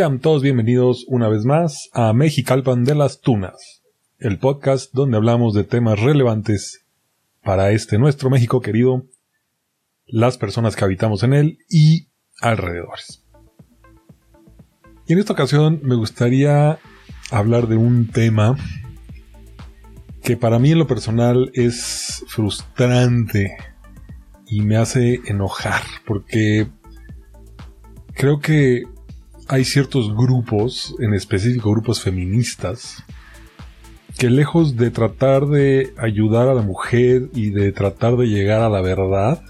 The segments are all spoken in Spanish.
Sean todos bienvenidos una vez más a Mexicalpan de las Tunas, el podcast donde hablamos de temas relevantes para este nuestro México querido, las personas que habitamos en él y alrededores. Y en esta ocasión me gustaría hablar de un tema que para mí en lo personal es frustrante y me hace enojar porque creo que hay ciertos grupos, en específico grupos feministas, que lejos de tratar de ayudar a la mujer y de tratar de llegar a la verdad,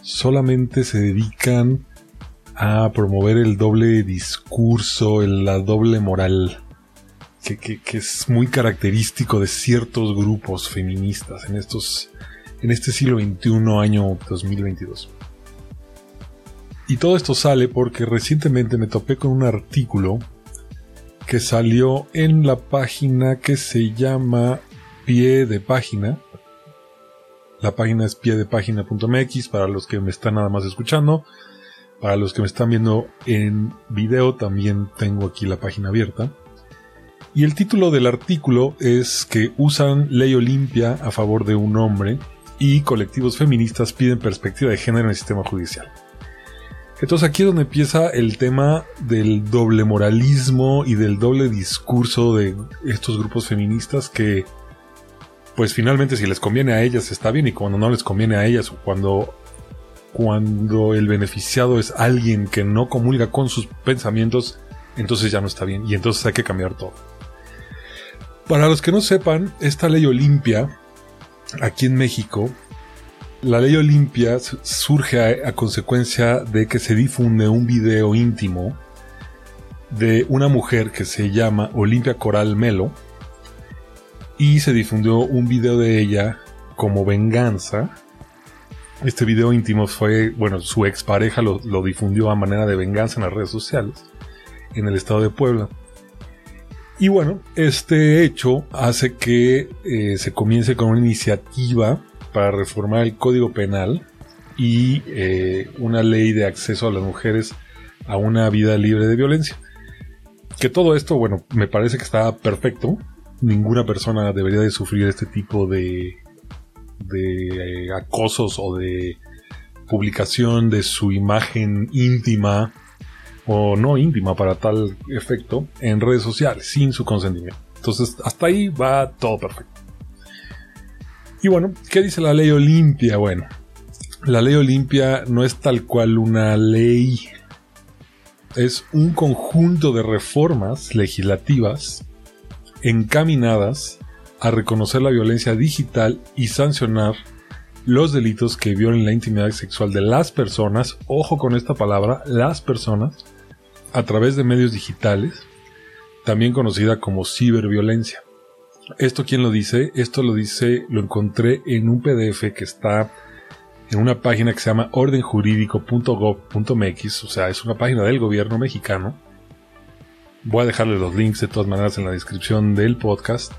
solamente se dedican a promover el doble discurso, la doble moral, que, que, es muy característico de ciertos grupos feministas en estos, en este siglo XXI, año 2022. Y todo esto sale porque recientemente me topé con un artículo que salió en la página que se llama Pie de Página. La página es piedepágina.mx para los que me están nada más escuchando. Para los que me están viendo en video también tengo aquí la página abierta. Y el título del artículo es que usan ley Olimpia a favor de un hombre y colectivos feministas piden perspectiva de género en el sistema judicial. Entonces aquí es donde empieza el tema del doble moralismo y del doble discurso de estos grupos feministas que pues finalmente si les conviene a ellas está bien y cuando no les conviene a ellas o cuando cuando el beneficiado es alguien que no comunica con sus pensamientos, entonces ya no está bien y entonces hay que cambiar todo. Para los que no sepan, esta ley Olimpia aquí en México la ley Olimpia surge a, consecuencia de que se difunde un video íntimo de una mujer que se llama Olimpia Coral Melo y se difundió un video de ella como venganza. Este video íntimo fue, bueno, su expareja lo, lo difundió a manera de venganza en las redes sociales en el estado de Puebla. Y bueno, este hecho hace que eh, se comience con una iniciativa para reformar el Código Penal y eh, una ley de acceso a las mujeres a una vida libre de violencia. Que todo esto, bueno, me parece que está perfecto. Ninguna persona debería de sufrir este tipo de, de eh, acosos o de publicación de su imagen íntima o no íntima para tal efecto en redes sociales sin su consentimiento. Entonces, hasta ahí va todo perfecto. Y bueno, ¿qué dice la ley Olimpia? Bueno, la ley Olimpia no es tal cual una ley, es un conjunto de reformas legislativas encaminadas a reconocer la violencia digital y sancionar los delitos que violen la intimidad sexual de las personas, ojo con esta palabra, las personas, a través de medios digitales, también conocida como ciberviolencia. ¿Esto quién lo dice? Esto lo dice, lo encontré en un PDF que está en una página que se llama ordenjurídico.gov.mx, o sea, es una página del gobierno mexicano. Voy a dejarles los links de todas maneras en la descripción del podcast.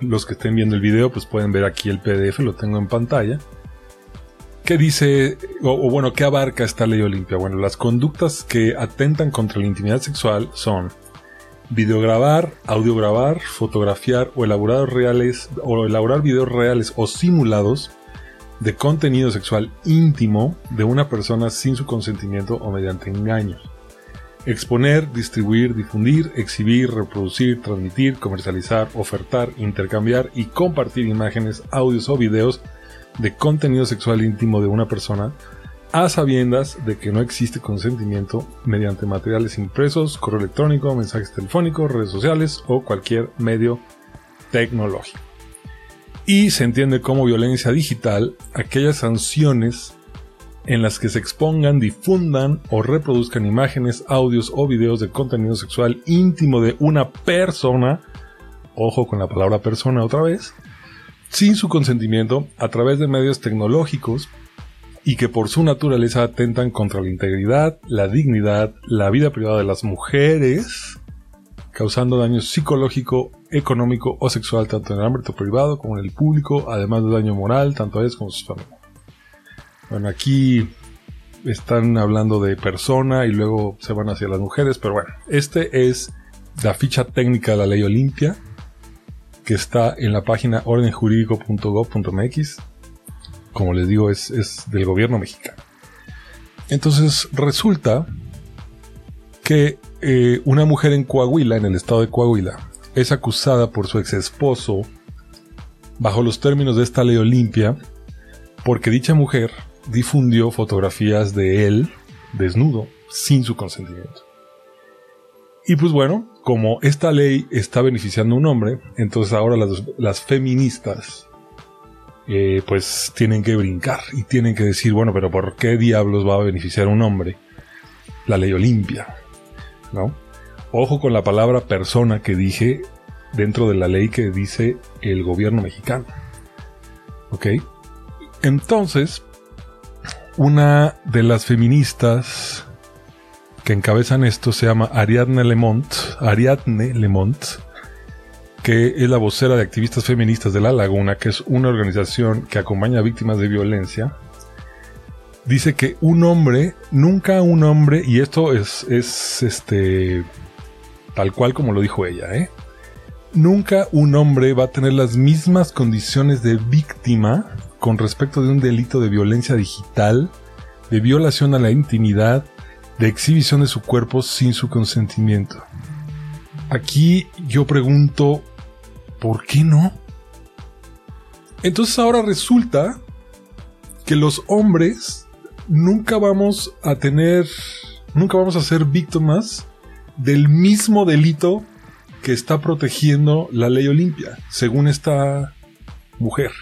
Los que estén viendo el video, pues pueden ver aquí el PDF, lo tengo en pantalla. ¿Qué dice, o, o bueno, qué abarca esta ley Olimpia? Bueno, las conductas que atentan contra la intimidad sexual son videograbar, audiograbar, fotografiar o elaborar reales o elaborar videos reales o simulados de contenido sexual íntimo de una persona sin su consentimiento o mediante engaños. Exponer, distribuir, difundir, exhibir, reproducir, transmitir, comercializar, ofertar, intercambiar y compartir imágenes, audios o videos de contenido sexual íntimo de una persona a sabiendas de que no existe consentimiento mediante materiales impresos, correo electrónico, mensajes telefónicos, redes sociales o cualquier medio tecnológico. Y se entiende como violencia digital aquellas sanciones en las que se expongan, difundan o reproduzcan imágenes, audios o videos de contenido sexual íntimo de una persona, ojo con la palabra persona otra vez, sin su consentimiento a través de medios tecnológicos, y que por su naturaleza atentan contra la integridad, la dignidad, la vida privada de las mujeres, causando daño psicológico, económico o sexual tanto en el ámbito privado como en el público, además de daño moral tanto a ellos como a sus familias. Bueno, aquí están hablando de persona y luego se van hacia las mujeres, pero bueno, este es la ficha técnica de la ley Olimpia que está en la página ordenjurídico.gov.mx. Como les digo, es, del gobierno mexicano. Entonces resulta que eh, una mujer en Coahuila, en el estado de Coahuila, es acusada por su ex esposo, bajo los términos de esta ley Olimpia, porque dicha mujer difundió fotografías de él desnudo sin su consentimiento. Y pues bueno, como esta ley está beneficiando a un hombre, entonces ahora las, feministas eh, pues tienen que brincar y tienen que decir, bueno, pero ¿por qué diablos va a beneficiar a un hombre? La ley Olimpia, ¿no? Ojo con la palabra persona que dije dentro de la ley que dice el gobierno mexicano. ¿Ok? Entonces, una de las feministas que encabezan esto se llama Ariadne Lemont, Ariadne Lemont, que es la vocera de activistas feministas de La Laguna, que es una organización que acompaña a víctimas de violencia. Dice que un hombre, nunca un hombre, y esto es, es este, tal cual como lo dijo ella, ¿eh? Nunca un hombre va a tener las mismas condiciones de víctima con respecto de un delito de violencia digital, de violación a la intimidad, de exhibición de su cuerpo sin su consentimiento. Aquí yo pregunto, ¿por qué no? Entonces ahora resulta que los hombres nunca vamos a tener, nunca vamos a ser víctimas del mismo delito que está protegiendo la ley Olimpia, según esta mujer.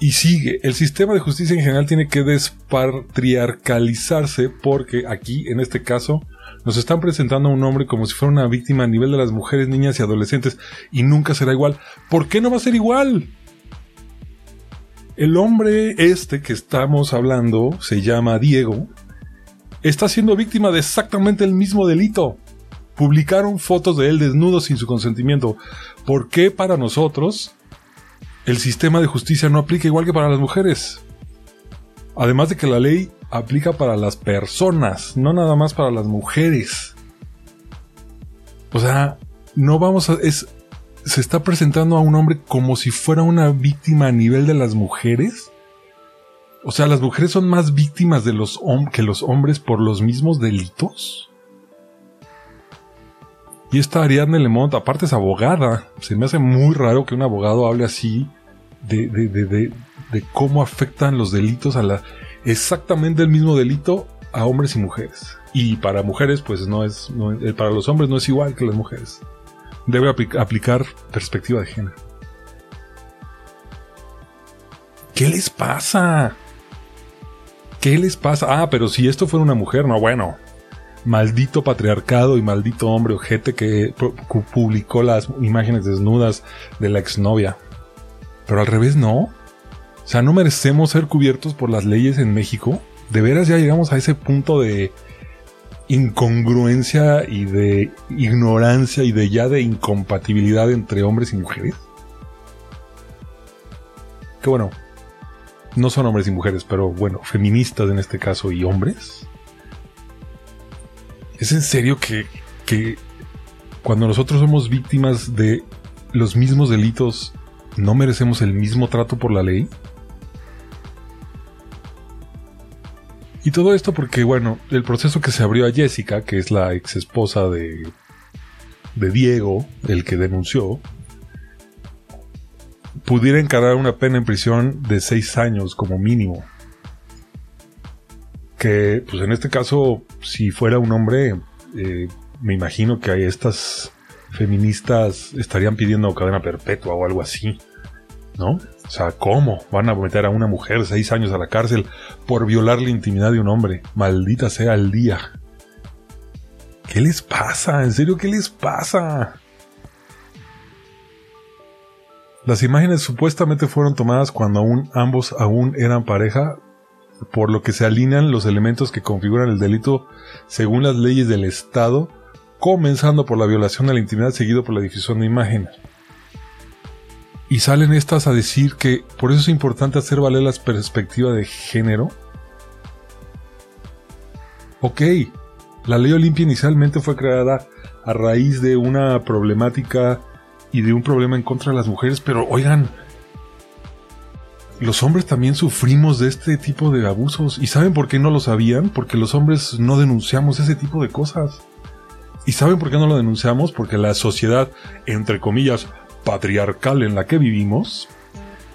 Y sigue, el sistema de justicia en general tiene que despatriarcalizarse porque aquí, en este caso, nos están presentando a un hombre como si fuera una víctima a nivel de las mujeres, niñas y adolescentes y nunca será igual. ¿Por qué no va a ser igual? El hombre este que estamos hablando se llama Diego. Está siendo víctima de exactamente el mismo delito. Publicaron fotos de él desnudo sin su consentimiento. ¿Por qué para nosotros el sistema de justicia no aplica igual que para las mujeres. Además de que la ley aplica para las personas, no nada más para las mujeres. O sea, no vamos a... Es, se está presentando a un hombre como si fuera una víctima a nivel de las mujeres. O sea, las mujeres son más víctimas de los que los hombres por los mismos delitos. Y esta Ariadne Lemont, aparte es abogada. Se me hace muy raro que un abogado hable así de, de, de, de, cómo afectan los delitos a la... Exactamente el mismo delito a hombres y mujeres. Y para mujeres, pues no es... Eh, para los hombres no es igual que las mujeres. Debe aplicar perspectiva de género. ¿Qué les pasa? ¿Qué les pasa? Ah, pero si esto fuera una mujer, no, bueno. Maldito patriarcado y maldito hombre ojete que publicó las imágenes desnudas de la exnovia. Pero al revés no. O sea, no merecemos ser cubiertos por las leyes en México. De veras ya llegamos a ese punto de incongruencia y de ignorancia y de ya de incompatibilidad entre hombres y mujeres. Que bueno, no son hombres y mujeres, pero bueno, feministas en este caso y hombres. ¿Es en serio que, que cuando nosotros somos víctimas de los mismos delitos ¿no merecemos el mismo trato por la ley? Y todo esto porque, bueno, el proceso que se abrió a Jessica, que es la ex esposa de, de Diego, el que denunció, pudiera encarar una pena en prisión de seis años como mínimo. Que, pues en este caso, si fuera un hombre, eh, me imagino que estas feministas estarían pidiendo cadena perpetua o algo así. ¿No? O sea, ¿cómo van a meter a una mujer seis años a la cárcel por violar la intimidad de un hombre? Maldita sea el día. ¿Qué les pasa? ¿En serio qué les pasa? Las imágenes supuestamente fueron tomadas cuando aún ambos aún eran pareja, por lo que se alinean los elementos que configuran el delito según las leyes del Estado comenzando por la violación de la intimidad seguido por la difusión de imágenes. Y salen estas a decir que por eso es importante hacer valer la perspectiva de género Ok, la ley Olimpia inicialmente fue creada a raíz de una problemática y de un problema en contra de las mujeres, pero oigan, los hombres también sufrimos de este tipo de abusos. ¿Y saben por qué no lo sabían? Porque los hombres no denunciamos ese tipo de cosas. ¿Y saben por qué no lo denunciamos? Porque la sociedad, entre comillas, patriarcal en la que vivimos,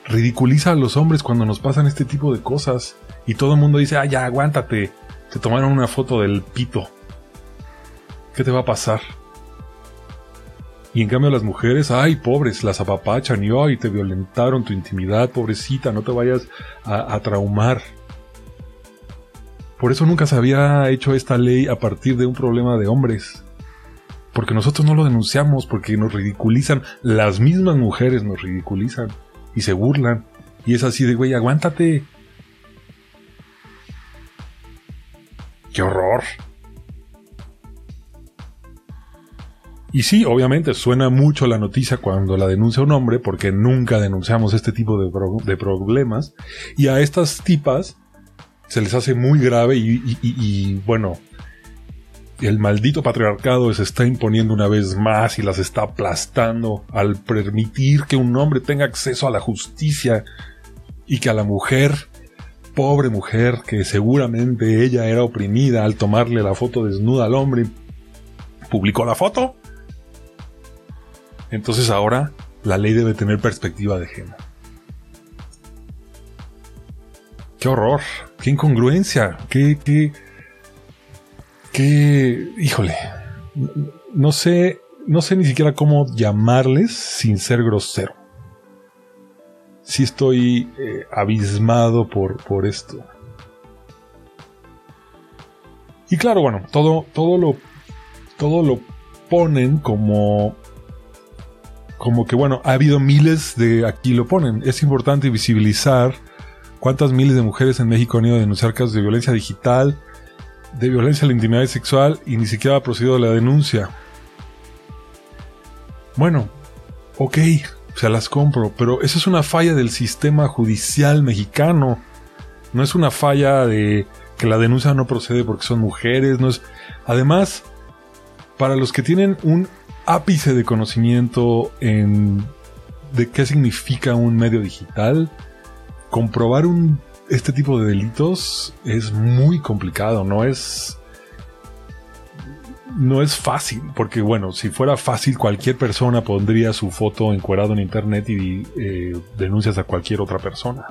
ridiculiza a los hombres cuando nos pasan este tipo de cosas. Y todo el mundo dice, ah, ya, aguántate. Te tomaron una foto del pito. ¿Qué te va a pasar? Y en cambio las mujeres, ay, pobres, las apapachan y ay, te violentaron tu intimidad, pobrecita, no te vayas a, a traumar. Por eso nunca se había hecho esta ley a partir de un problema de hombres. Porque nosotros no lo denunciamos, porque nos ridiculizan, las mismas mujeres nos ridiculizan y se burlan. Y es así de, güey, aguántate. ¡Qué horror! Y sí, obviamente suena mucho la noticia cuando la denuncia un hombre, porque nunca denunciamos este tipo de, problemas. Y a estas tipas se les hace muy grave y, bueno, el maldito patriarcado se está imponiendo una vez más y las está aplastando al permitir que un hombre tenga acceso a la justicia y que a la mujer, pobre mujer, que seguramente ella era oprimida al tomarle la foto desnuda al hombre, publicó la foto entonces ahora la ley debe tener perspectiva de género. Qué horror, qué incongruencia, qué, qué, qué, híjole, no sé, no sé ni siquiera cómo llamarles sin ser grosero. Sí estoy eh, abismado por, por esto. Y claro, bueno, todo, todo lo, todo lo ponen como como que bueno, ha habido miles de, aquí lo ponen, es importante visibilizar cuántas miles de mujeres en México han ido a denunciar casos de violencia digital, de violencia a la intimidad sexual y ni siquiera ha procedido a la denuncia. Bueno, ok, se las compro, pero eso es una falla del sistema judicial mexicano. No es una falla de que la denuncia no procede porque son mujeres, no es... Además, para los que tienen un ápice de conocimiento en de qué significa un medio digital, comprobar un, este tipo de delitos es muy complicado, no es no es fácil, porque bueno, si fuera fácil cualquier persona pondría su foto encuadrado en internet y eh, denuncias a cualquier otra persona.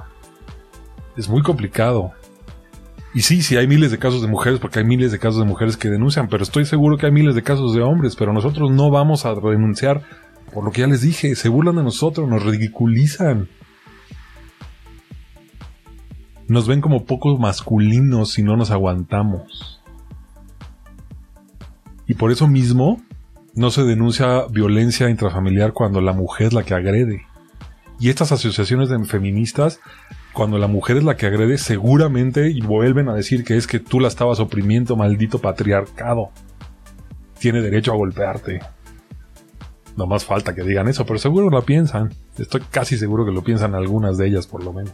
Es muy complicado. Y sí, sí hay miles de casos de mujeres, porque hay miles de casos de mujeres que denuncian, pero estoy seguro que hay miles de casos de hombres, pero nosotros no vamos a denunciar por lo que ya les dije, se burlan de nosotros, nos ridiculizan. Nos ven como pocos masculinos si no nos aguantamos. Y por eso mismo no se denuncia violencia intrafamiliar cuando la mujer es la que agrede. Y estas asociaciones de feministas cuando la mujer es la que agrede, seguramente y vuelven a decir que es que tú la estabas oprimiendo, maldito patriarcado. Tiene derecho a golpearte. No más falta que digan eso, pero seguro lo piensan. Estoy casi seguro que lo piensan algunas de ellas, por lo menos.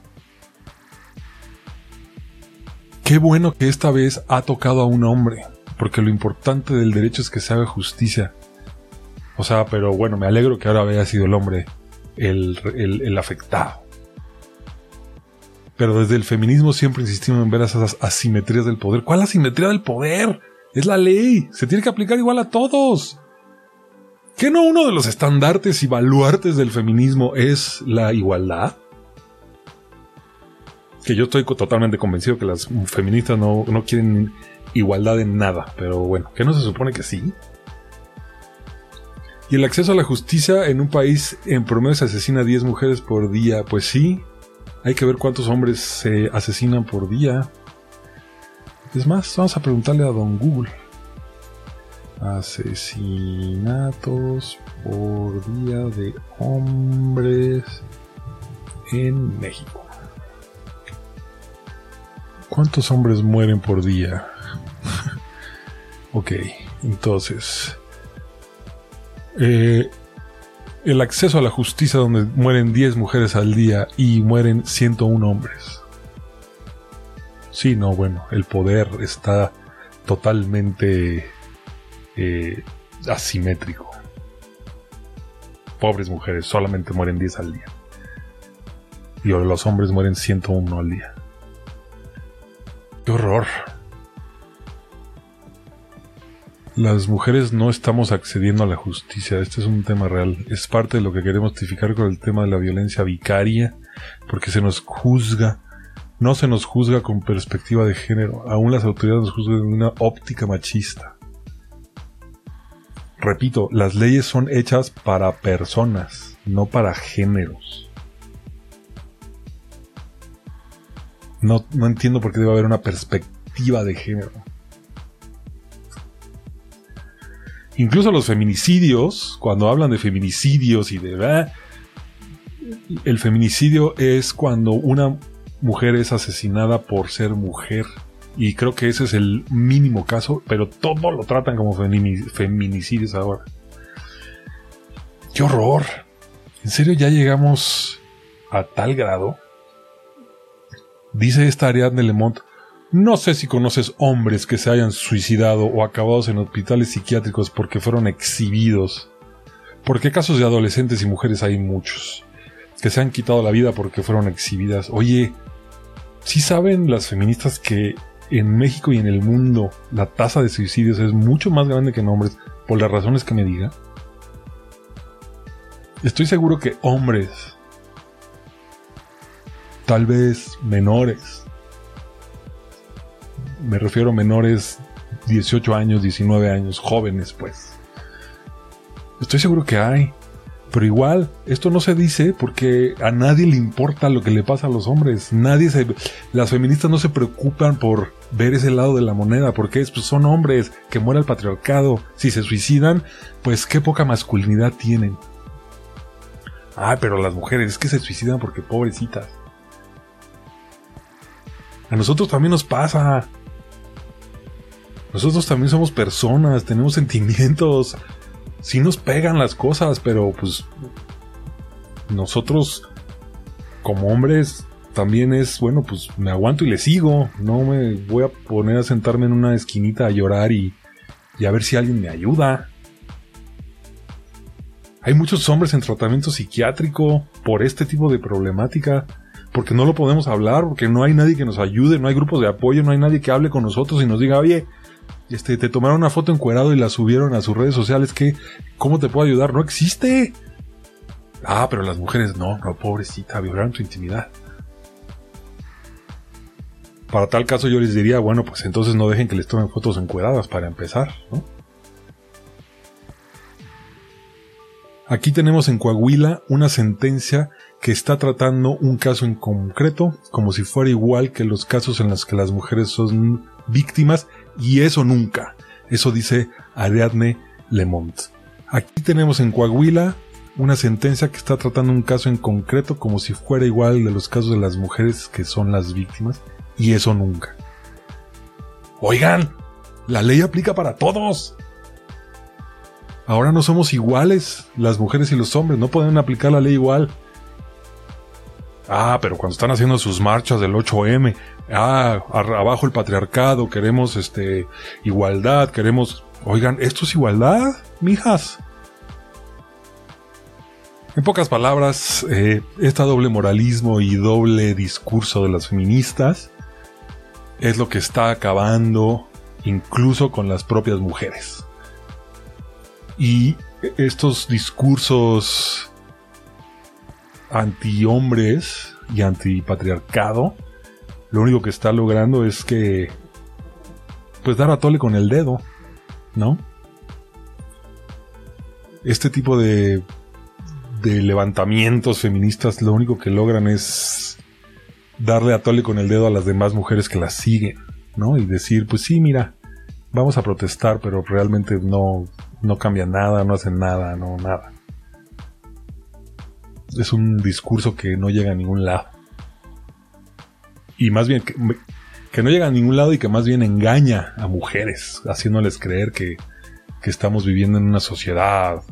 Qué bueno que esta vez ha tocado a un hombre, porque lo importante del derecho es que se haga justicia. O sea, pero bueno, me alegro que ahora haya sido el hombre el, el afectado. Pero desde el feminismo siempre insistimos en ver esas asimetrías del poder. ¿Cuál asimetría del poder? Es la ley. Se tiene que aplicar igual a todos. ¿Qué no uno de los estandartes y baluartes del feminismo es la igualdad? Que yo estoy totalmente convencido que las feministas no, no quieren igualdad en nada. Pero bueno, ¿qué no se supone que sí? Y el acceso a la justicia en un país en promedio se asesina a 10 mujeres por día. Pues sí, hay que ver cuántos hombres se asesinan por día. Es más, vamos a preguntarle a Don Google. Asesinatos por día de hombres en México. ¿Cuántos hombres mueren por día? ok, entonces... Eh, el acceso a la justicia donde mueren 10 mujeres al día y mueren 101 hombres. Sí, no, bueno, el poder está totalmente eh, asimétrico. Pobres mujeres, solamente mueren 10 al día. Y los hombres mueren 101 al día. ¡Qué horror! Las mujeres no estamos accediendo a la justicia. Este es un tema real. Es parte de lo que queremos tipificar con el tema de la violencia vicaria, porque se nos juzga. No se nos juzga con perspectiva de género. Aún las autoridades nos juzgan en una óptica machista. Repito, las leyes son hechas para personas, no para géneros. No, no entiendo por qué debe haber una perspectiva de género. Incluso los feminicidios, cuando hablan de feminicidios y de... El feminicidio es cuando una mujer es asesinada por ser mujer. Y creo que ese es el mínimo caso, pero todo lo tratan como feminicidios ahora. ¡Qué horror! ¿En serio ya llegamos a tal grado? Dice esta Ariadne Lemont, no sé si conoces hombres que se hayan suicidado o acabados en hospitales psiquiátricos porque fueron exhibidos. Porque casos de adolescentes y mujeres hay muchos. Que se han quitado la vida porque fueron exhibidas. Oye, ¿sí saben las feministas que en México y en el mundo la tasa de suicidios es mucho más grande que en hombres? Por las razones que me diga. Estoy seguro que hombres, tal vez menores, me refiero a menores 18 años, 19 años, jóvenes pues. Estoy seguro que hay. Pero igual, esto no se dice porque a nadie le importa lo que le pasa a los hombres. Nadie se, las feministas no se preocupan por ver ese lado de la moneda, porque pues son hombres que muere el patriarcado. Si se suicidan, pues qué poca masculinidad tienen. Ah, pero las mujeres es que se suicidan porque pobrecitas. A nosotros también nos pasa. Nosotros también somos personas, tenemos sentimientos. Sí nos pegan las cosas, pero pues nosotros como hombres también es, bueno, pues me aguanto y le sigo. No me voy a poner a sentarme en una esquinita a llorar y, y a ver si alguien me ayuda. Hay muchos hombres en tratamiento psiquiátrico por este tipo de problemática, porque no lo podemos hablar, porque no hay nadie que nos ayude, no hay grupos de apoyo, no hay nadie que hable con nosotros y nos diga, oye, este, te tomaron una foto encuerado y la subieron a sus redes sociales, ¿qué? ¿Cómo te puedo ayudar? No existe. Ah, pero las mujeres no, no, pobrecita, violaron tu intimidad. Para tal caso yo les diría, bueno, pues entonces no dejen que les tomen fotos encueradas para empezar, ¿no? Aquí tenemos en Coahuila una sentencia que está tratando un caso en concreto, como si fuera igual que los casos en los que las mujeres son víctimas y eso nunca. Eso dice Ariadne Lemont. Aquí tenemos en Coahuila una sentencia que está tratando un caso en concreto como si fuera igual de los casos de las mujeres que son las víctimas y eso nunca. Oigan, la ley aplica para todos. Ahora no somos iguales las mujeres y los hombres, no pueden aplicar la ley igual. Ah, pero cuando están haciendo sus marchas del 8M, ah, abajo el patriarcado, queremos este igualdad, queremos, oigan, esto es igualdad, mijas. En pocas palabras, este doble moralismo y doble discurso de las feministas es lo que está acabando incluso con las propias mujeres. Y estos discursos anti-hombres y anti-patriarcado, lo único que está logrando es que, pues dar a tole con el dedo, ¿no? Este tipo de, de levantamientos feministas lo único que logran es darle a tole con el dedo a las demás mujeres que las siguen, ¿no? Y decir, pues sí, mira, vamos a protestar, pero realmente no, no cambia nada, no hacen nada, no nada es un discurso que no llega a ningún lado. Y más bien que, no llega a ningún lado y que más bien engaña a mujeres, haciéndoles creer que, que estamos viviendo en una sociedad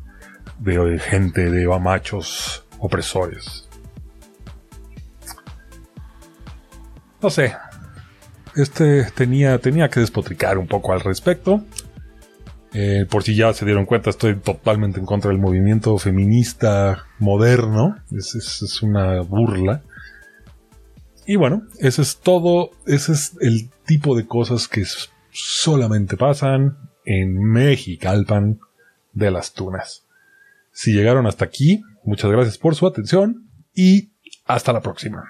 de gente, de machos opresores. No sé. este tenía, tenía que despotricar un poco al respecto. Eh, por si ya se dieron cuenta, estoy totalmente en contra del movimiento feminista moderno. Es, es, una burla. Y bueno, ese es todo. Ese es el tipo de cosas que solamente pasan en Mexicalpan de las Tunas. Si llegaron hasta aquí, muchas gracias por su atención y hasta la próxima.